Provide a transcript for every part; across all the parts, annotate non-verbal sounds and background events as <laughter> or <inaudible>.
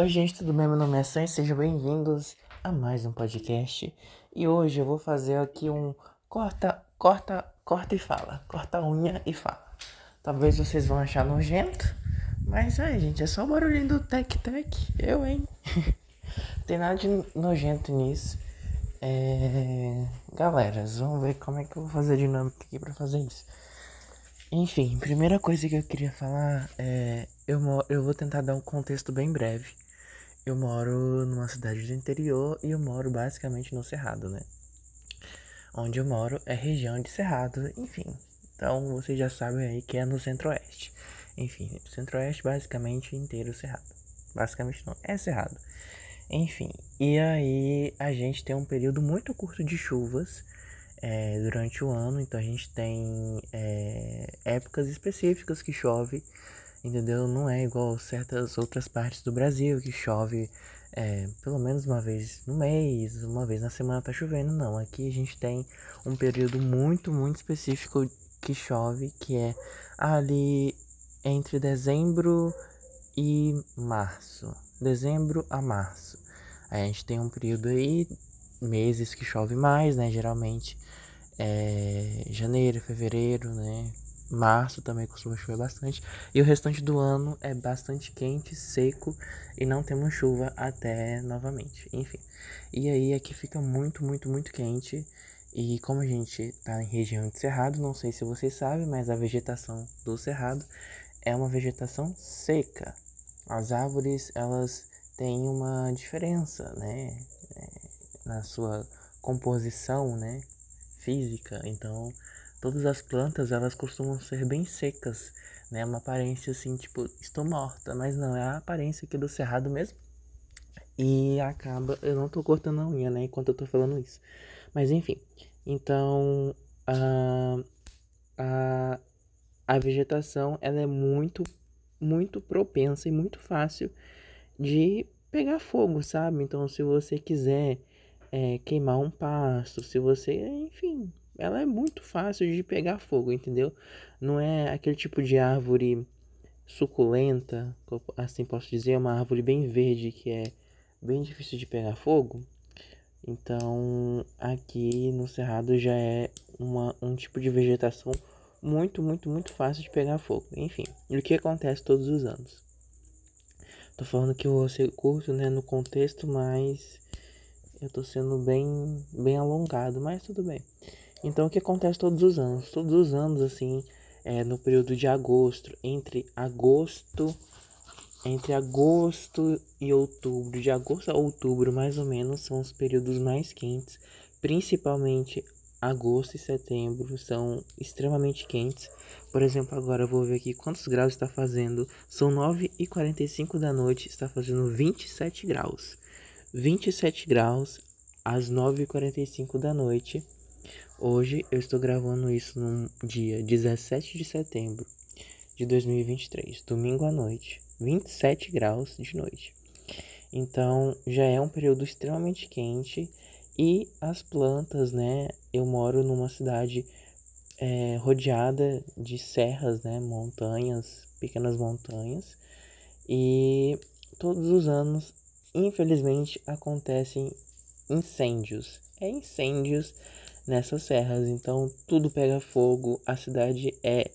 Oi, gente, tudo bem? Meu nome é Sam sejam bem-vindos a mais um podcast. E hoje eu vou fazer aqui um corta, corta, corta e fala. Corta a unha e fala. Talvez vocês vão achar nojento, mas é, gente, é só o barulhinho do tec-tec. Eu, hein? <laughs> Tem nada de nojento nisso. É... Galera, vamos ver como é que eu vou fazer a dinâmica aqui pra fazer isso. Enfim, primeira coisa que eu queria falar é. Eu, eu vou tentar dar um contexto bem breve. Eu moro numa cidade do interior e eu moro basicamente no Cerrado, né? Onde eu moro é região de Cerrado, enfim. Então vocês já sabem aí que é no Centro-Oeste. Enfim, Centro-Oeste basicamente inteiro Cerrado. Basicamente não, é Cerrado. Enfim, e aí a gente tem um período muito curto de chuvas é, durante o ano, então a gente tem é, épocas específicas que chove, entendeu? Não é igual certas outras partes do Brasil que chove é, pelo menos uma vez no mês, uma vez na semana tá chovendo, não. Aqui a gente tem um período muito, muito específico que chove, que é ali entre dezembro e março. Dezembro a março. Aí a gente tem um período aí, meses que chove mais, né? Geralmente é, janeiro, fevereiro, né? Março também costuma chover bastante. E o restante do ano é bastante quente, seco e não temos chuva até novamente. Enfim. E aí aqui fica muito, muito, muito quente. E como a gente tá em região de cerrado, não sei se vocês sabem, mas a vegetação do cerrado é uma vegetação seca. As árvores, elas têm uma diferença, né? É, na sua composição, né? física, então todas as plantas elas costumam ser bem secas, né? Uma aparência assim, tipo, estou morta, mas não, é a aparência aqui do cerrado mesmo. E acaba, eu não tô cortando a unha, né, enquanto eu tô falando isso. Mas enfim, então a, a, a vegetação ela é muito, muito propensa e muito fácil de pegar fogo, sabe? Então se você quiser é, queimar um pasto, se você, enfim, ela é muito fácil de pegar fogo, entendeu? Não é aquele tipo de árvore suculenta, assim posso dizer, é uma árvore bem verde que é bem difícil de pegar fogo. Então, aqui no Cerrado já é uma, um tipo de vegetação muito, muito, muito fácil de pegar fogo. Enfim, o que acontece todos os anos? Tô falando que eu vou ser curto, né, no contexto, mas eu tô sendo bem, bem alongado, mas tudo bem. Então o que acontece todos os anos? Todos os anos, assim, é, no período de agosto, entre agosto, entre agosto e outubro, de agosto a outubro mais ou menos, são os períodos mais quentes, principalmente agosto e setembro são extremamente quentes. Por exemplo, agora eu vou ver aqui quantos graus está fazendo. São 9h45 da noite, está fazendo 27 graus. 27 graus às 9h45 da noite. Hoje eu estou gravando isso no dia 17 de setembro de 2023, domingo à noite, 27 graus de noite. Então já é um período extremamente quente e as plantas, né? Eu moro numa cidade é, rodeada de serras, né? Montanhas, pequenas montanhas e todos os anos infelizmente acontecem incêndios. É incêndios nessas serras, então tudo pega fogo. A cidade é,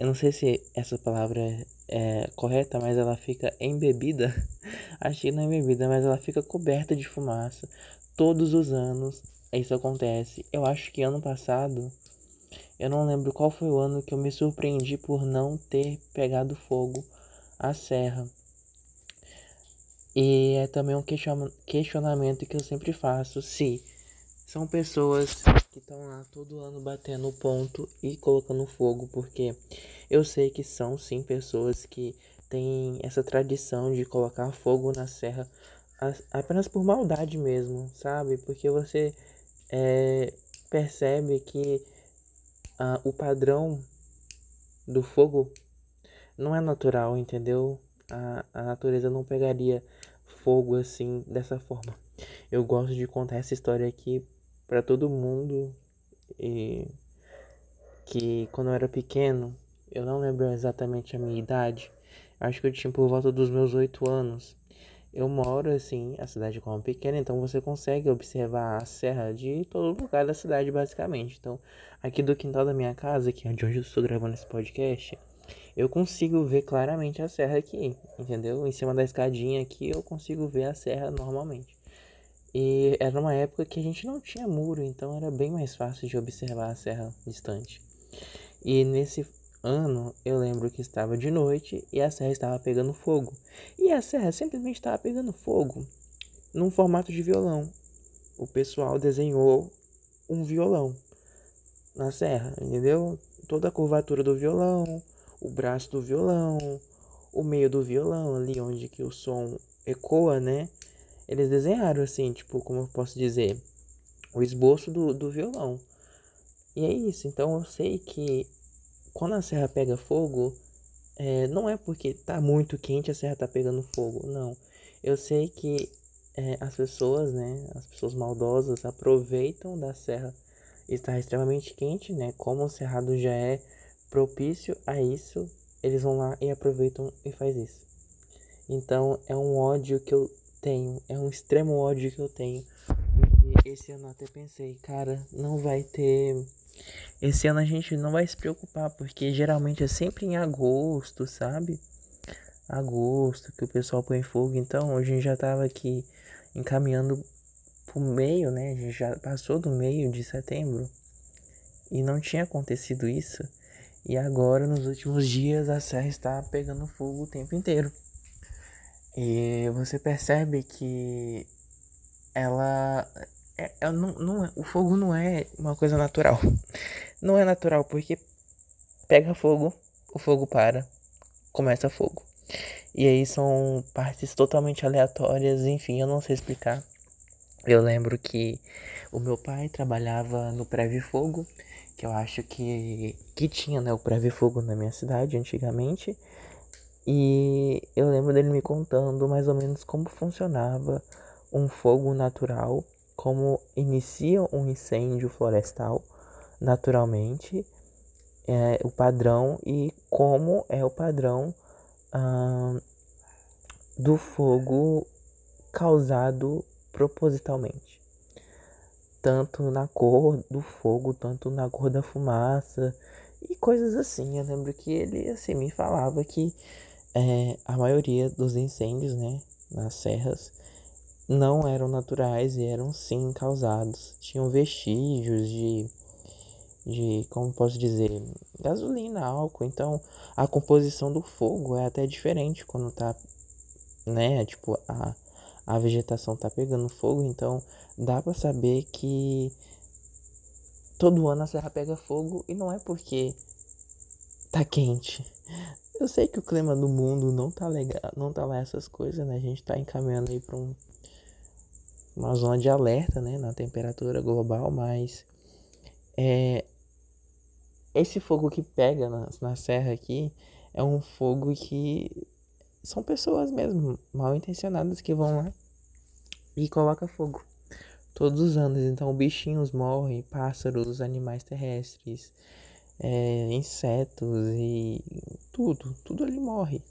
eu não sei se essa palavra é, correta, mas ela fica embebida. <laughs> Acho que não é embebida, mas ela fica coberta de fumaça todos os anos. Isso acontece. Eu acho que ano passado, eu não lembro qual foi o ano que eu me surpreendi por não ter pegado fogo a serra. E é também um questionamento que eu sempre faço se são pessoas que estão lá todo ano batendo ponto e colocando fogo, porque eu sei que são sim pessoas que têm essa tradição de colocar fogo na serra apenas por maldade mesmo, sabe? Porque você é, percebe que ah, o padrão do fogo não é natural, entendeu? A, a natureza não pegaria fogo assim, dessa forma. Eu gosto de contar essa história aqui para todo mundo e que quando eu era pequeno, eu não lembro exatamente a minha idade, acho que eu tinha por volta dos meus oito anos. Eu moro assim, a cidade como pequena, então você consegue observar a serra de todo lugar da cidade, basicamente. Então, aqui do quintal da minha casa, que é de onde eu estou gravando esse podcast, eu consigo ver claramente a serra aqui, entendeu? Em cima da escadinha aqui eu consigo ver a serra normalmente. E era uma época que a gente não tinha muro, então era bem mais fácil de observar a serra distante. E nesse ano eu lembro que estava de noite e a serra estava pegando fogo. E a serra simplesmente estava pegando fogo num formato de violão. O pessoal desenhou um violão na serra, entendeu? Toda a curvatura do violão, o braço do violão, o meio do violão, ali onde que o som ecoa, né? Eles desenharam assim, tipo, como eu posso dizer, o esboço do, do violão. E é isso, então eu sei que quando a serra pega fogo, é, não é porque tá muito quente a serra tá pegando fogo, não. Eu sei que é, as pessoas, né, as pessoas maldosas aproveitam da serra estar extremamente quente, né, como o cerrado já é propício a isso, eles vão lá e aproveitam e faz isso. Então é um ódio que eu tenho, é um extremo ódio que eu tenho. Porque esse ano até pensei, cara, não vai ter esse ano a gente não vai se preocupar, porque geralmente é sempre em agosto, sabe? Agosto que o pessoal põe fogo. Então a gente já tava aqui encaminhando pro meio, né? A gente já passou do meio de setembro e não tinha acontecido isso. E agora, nos últimos dias, a serra está pegando fogo o tempo inteiro. E você percebe que ela é, é, não, não, é, o fogo não é uma coisa natural. <laughs> Não é natural porque pega fogo, o fogo para, começa fogo. E aí são partes totalmente aleatórias, enfim, eu não sei explicar. Eu lembro que o meu pai trabalhava no Preve Fogo, que eu acho que, que tinha né, o Preve Fogo na minha cidade antigamente. E eu lembro dele me contando mais ou menos como funcionava um fogo natural como inicia um incêndio florestal naturalmente, é, o padrão e como é o padrão ah, do fogo causado propositalmente. Tanto na cor do fogo, tanto na cor da fumaça e coisas assim. Eu lembro que ele assim me falava que é, a maioria dos incêndios, né, nas serras, não eram naturais e eram sim causados. Tinham vestígios de, de como posso dizer, gasolina, álcool. Então a composição do fogo é até diferente quando tá, né? Tipo, a, a vegetação tá pegando fogo. Então dá para saber que todo ano a serra pega fogo e não é porque tá quente. Eu sei que o clima do mundo não tá legal, não tá lá essas coisas, né? A gente tá encaminhando aí para um uma zona de alerta né, na temperatura global, mas é, esse fogo que pega na, na serra aqui é um fogo que são pessoas mesmo mal intencionadas que vão lá e coloca fogo todos os anos. Então bichinhos morrem, pássaros, animais terrestres, é, insetos e tudo, tudo ali morre.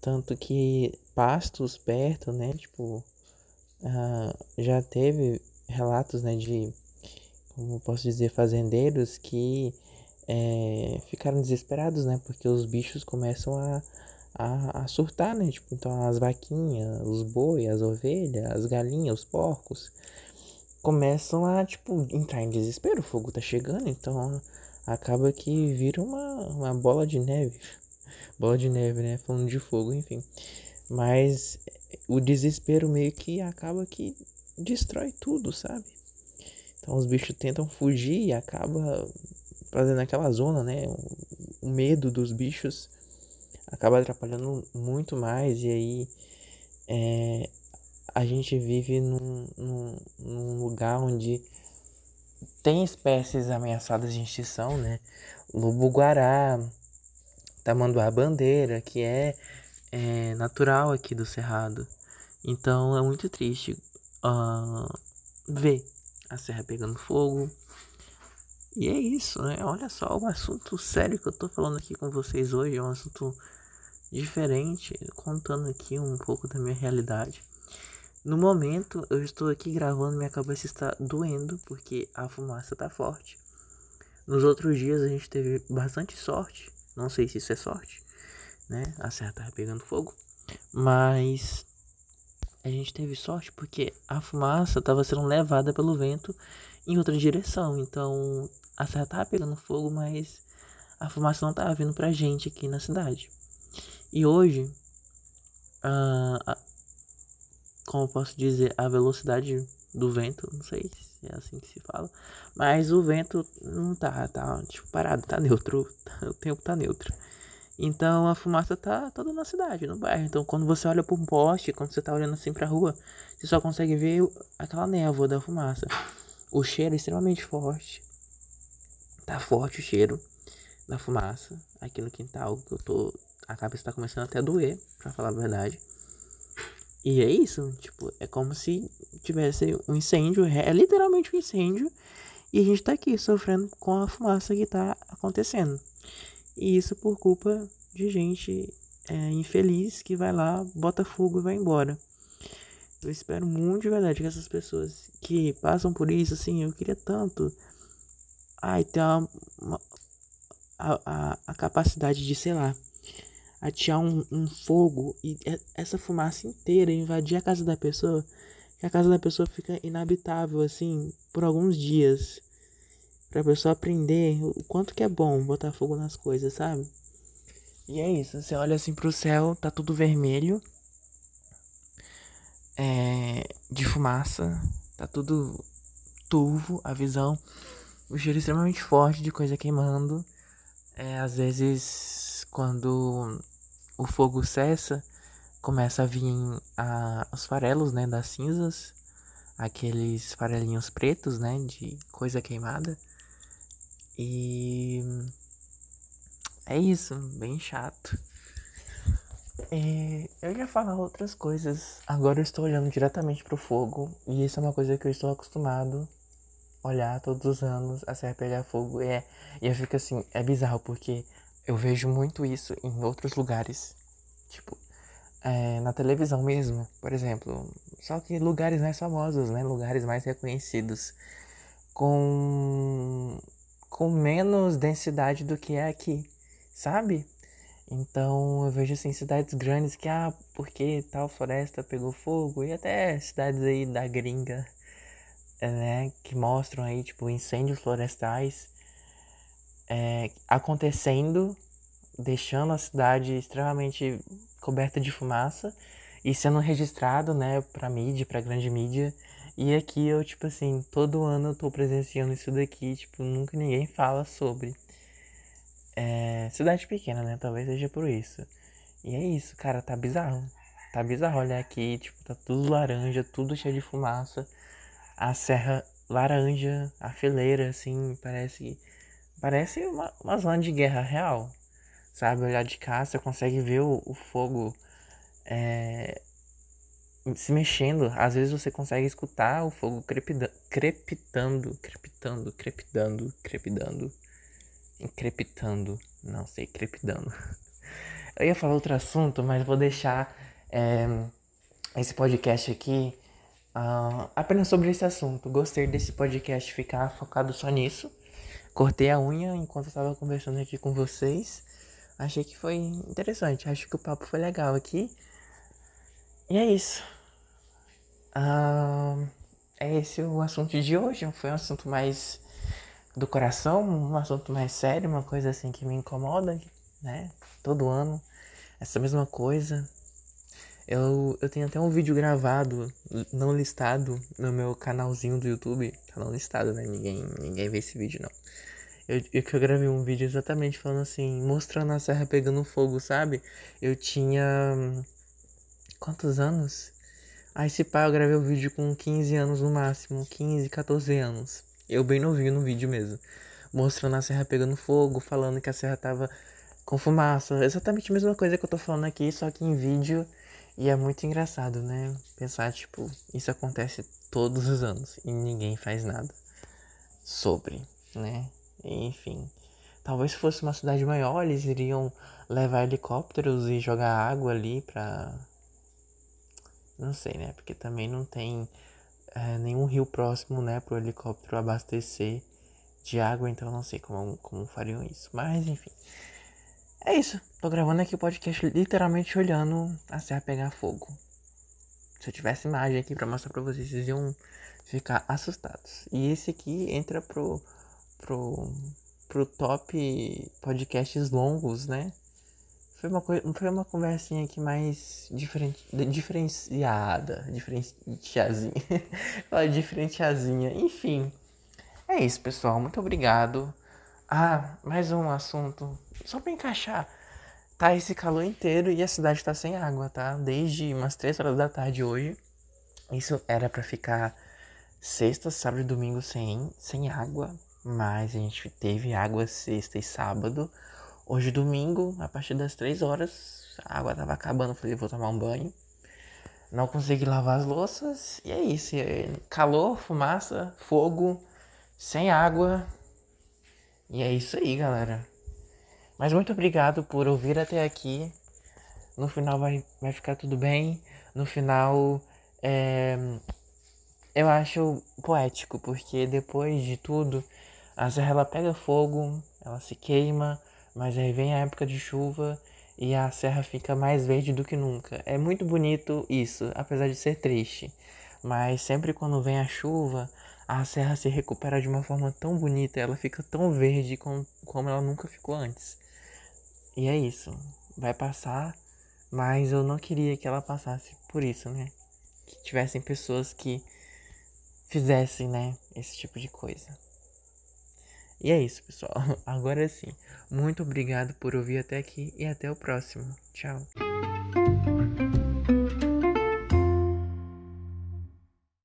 Tanto que pastos perto, né? Tipo, ah, já teve relatos né, de, como posso dizer, fazendeiros que é, ficaram desesperados, né? Porque os bichos começam a, a, a, surtar, né? Tipo, então as vaquinhas, os boi, as ovelhas, as galinhas, os porcos começam a, tipo, entrar em desespero. O fogo tá chegando, então acaba que vira uma, uma bola de neve. Bola de neve, né? Falando de fogo, enfim. Mas o desespero meio que acaba que destrói tudo, sabe? Então os bichos tentam fugir e acaba fazendo aquela zona, né? O medo dos bichos acaba atrapalhando muito mais e aí é, a gente vive num, num, num, lugar onde tem espécies ameaçadas de extinção, né? Lobo-guará, tamanduá-bandeira, que é é natural aqui do Cerrado. Então é muito triste uh, ver a serra pegando fogo. E é isso, né? Olha só o assunto sério que eu tô falando aqui com vocês hoje. É um assunto diferente, contando aqui um pouco da minha realidade. No momento, eu estou aqui gravando, minha cabeça está doendo porque a fumaça está forte. Nos outros dias a gente teve bastante sorte, não sei se isso é sorte, né? A serra tava pegando fogo, mas a gente teve sorte porque a fumaça estava sendo levada pelo vento em outra direção. Então a serra tava pegando fogo, mas a fumaça não tava vindo pra gente aqui na cidade. E hoje, uh, como posso dizer, a velocidade do vento, não sei se é assim que se fala, mas o vento não tá, tá tipo parado, tá neutro, <laughs> o tempo tá neutro. Então a fumaça tá toda na cidade, no bairro. Então quando você olha para um poste, quando você tá olhando assim pra rua, você só consegue ver aquela névoa da fumaça. O cheiro é extremamente forte. Tá forte o cheiro da fumaça aqui no quintal, que eu tô. A cabeça tá começando até a doer, pra falar a verdade. E é isso, tipo, é como se tivesse um incêndio, é literalmente um incêndio, e a gente tá aqui sofrendo com a fumaça que tá acontecendo. E isso por culpa de gente é, infeliz que vai lá, bota fogo e vai embora. Eu espero muito de verdade que essas pessoas que passam por isso, assim, eu queria tanto. Ai, ter uma, uma a, a, a, capacidade de, sei lá, atirar um, um fogo e essa fumaça inteira invadir a casa da pessoa, que a casa da pessoa fica inabitável, assim, por alguns dias pra pessoa aprender o quanto que é bom botar fogo nas coisas, sabe? E é isso, você olha assim pro céu, tá tudo vermelho. É, de fumaça, tá tudo turvo, a visão, o cheiro extremamente forte de coisa queimando. É, às vezes, quando o fogo cessa, começa a vir a, os farelos, né, das cinzas, aqueles farelinhos pretos, né, de coisa queimada. E é isso, bem chato. É, eu ia falar outras coisas. Agora eu estou olhando diretamente pro fogo. E isso é uma coisa que eu estou acostumado olhar todos os anos a serra pegar fogo. É, e eu fico assim, é bizarro porque eu vejo muito isso em outros lugares. Tipo, é, na televisão mesmo, por exemplo. Só que lugares mais famosos, né? Lugares mais reconhecidos. Com com menos densidade do que é aqui, sabe? Então eu vejo assim cidades grandes que ah, porque tal floresta pegou fogo e até cidades aí da gringa, né, que mostram aí tipo incêndios florestais é, acontecendo, deixando a cidade extremamente coberta de fumaça e sendo registrado, né, para mídia, para grande mídia e aqui eu, tipo assim, todo ano eu tô presenciando isso daqui, tipo, nunca ninguém fala sobre. É, cidade pequena, né? Talvez seja por isso. E é isso, cara, tá bizarro. Tá bizarro olhar aqui, tipo, tá tudo laranja, tudo cheio de fumaça. A serra laranja, a fileira, assim, parece. Parece uma, uma zona de guerra real. Sabe? Olhar de cá, você consegue ver o, o fogo é, se mexendo. Às vezes você consegue escutar o fogo crepitando, crepitando, crepitando, crepitando, crepitando, crepitando, não sei, crepitando. <laughs> Eu ia falar outro assunto, mas vou deixar é, esse podcast aqui uh, apenas sobre esse assunto. Gostei desse podcast ficar focado só nisso. Cortei a unha enquanto estava conversando aqui com vocês. Achei que foi interessante. Acho que o papo foi legal aqui. E é isso. Ah, é esse o assunto de hoje. Foi um assunto mais do coração, um assunto mais sério, uma coisa assim que me incomoda, né? Todo ano, essa mesma coisa. Eu, eu tenho até um vídeo gravado, não listado, no meu canalzinho do YouTube. Tá não listado, né? Ninguém, ninguém vê esse vídeo, não. Eu, eu, eu gravei um vídeo exatamente falando assim, mostrando a serra pegando fogo, sabe? Eu tinha Quantos anos? Aí esse pai eu gravei o vídeo com 15 anos no máximo, 15, 14 anos. Eu bem novinho no vídeo mesmo. Mostrando a serra pegando fogo, falando que a serra tava com fumaça. Exatamente a mesma coisa que eu tô falando aqui, só que em vídeo. E é muito engraçado, né? Pensar, tipo, isso acontece todos os anos e ninguém faz nada sobre, né? Enfim. Talvez se fosse uma cidade maior, eles iriam levar helicópteros e jogar água ali pra. Não sei, né? Porque também não tem é, nenhum rio próximo, né? Pro helicóptero abastecer de água, então não sei como, como fariam isso. Mas enfim. É isso. Tô gravando aqui o podcast literalmente olhando a serra pegar fogo. Se eu tivesse imagem aqui pra mostrar pra vocês, vocês iam ficar assustados. E esse aqui entra pro. pro. pro top podcasts longos, né? Foi uma, foi uma conversinha aqui mais diferente, diferenciada. Diferenciazinha. <laughs> diferenciazinha. Enfim. É isso, pessoal. Muito obrigado. Ah, mais um assunto. Só pra encaixar. Tá esse calor inteiro e a cidade tá sem água, tá? Desde umas 3 horas da tarde hoje. Isso era para ficar sexta, sábado e domingo sem, sem água. Mas a gente teve água sexta e sábado. Hoje, domingo, a partir das 3 horas, a água tava acabando. Falei, vou tomar um banho. Não consegui lavar as louças. E é isso. É calor, fumaça, fogo, sem água. E é isso aí, galera. Mas muito obrigado por ouvir até aqui. No final vai, vai ficar tudo bem. No final, é, eu acho poético, porque depois de tudo, a serra ela pega fogo, ela se queima, mas aí vem a época de chuva e a serra fica mais verde do que nunca. É muito bonito isso, apesar de ser triste. Mas sempre quando vem a chuva, a serra se recupera de uma forma tão bonita, ela fica tão verde como, como ela nunca ficou antes. E é isso. Vai passar, mas eu não queria que ela passasse por isso, né? Que tivessem pessoas que fizessem, né, esse tipo de coisa. E é isso, pessoal. <laughs> Agora sim. Muito obrigado por ouvir até aqui e até o próximo. Tchau.